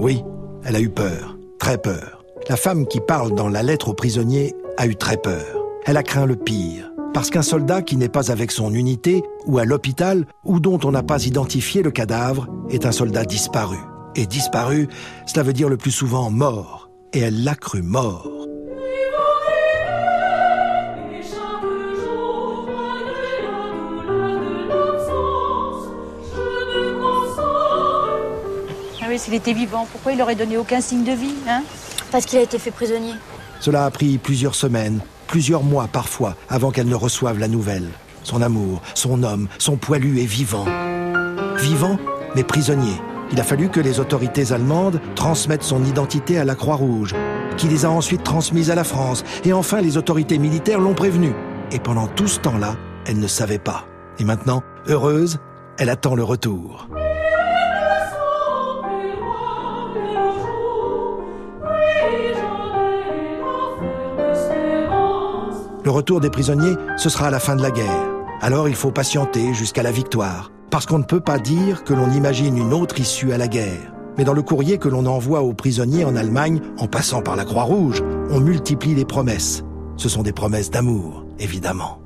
Oui, elle a eu peur, très peur. La femme qui parle dans la lettre au prisonnier a eu très peur. Elle a craint le pire, parce qu'un soldat qui n'est pas avec son unité, ou à l'hôpital, ou dont on n'a pas identifié le cadavre, est un soldat disparu. Et disparu, cela veut dire le plus souvent mort. Et elle l'a cru mort. S'il était vivant, pourquoi il aurait donné aucun signe de vie, hein? Parce qu'il a été fait prisonnier. Cela a pris plusieurs semaines, plusieurs mois parfois, avant qu'elle ne reçoive la nouvelle. Son amour, son homme, son poilu est vivant. Vivant, mais prisonnier. Il a fallu que les autorités allemandes transmettent son identité à la Croix-Rouge, qui les a ensuite transmises à la France, et enfin les autorités militaires l'ont prévenu. Et pendant tout ce temps-là, elle ne savait pas. Et maintenant, heureuse, elle attend le retour. Le retour des prisonniers, ce sera à la fin de la guerre. Alors il faut patienter jusqu'à la victoire. Parce qu'on ne peut pas dire que l'on imagine une autre issue à la guerre. Mais dans le courrier que l'on envoie aux prisonniers en Allemagne, en passant par la Croix-Rouge, on multiplie les promesses. Ce sont des promesses d'amour, évidemment.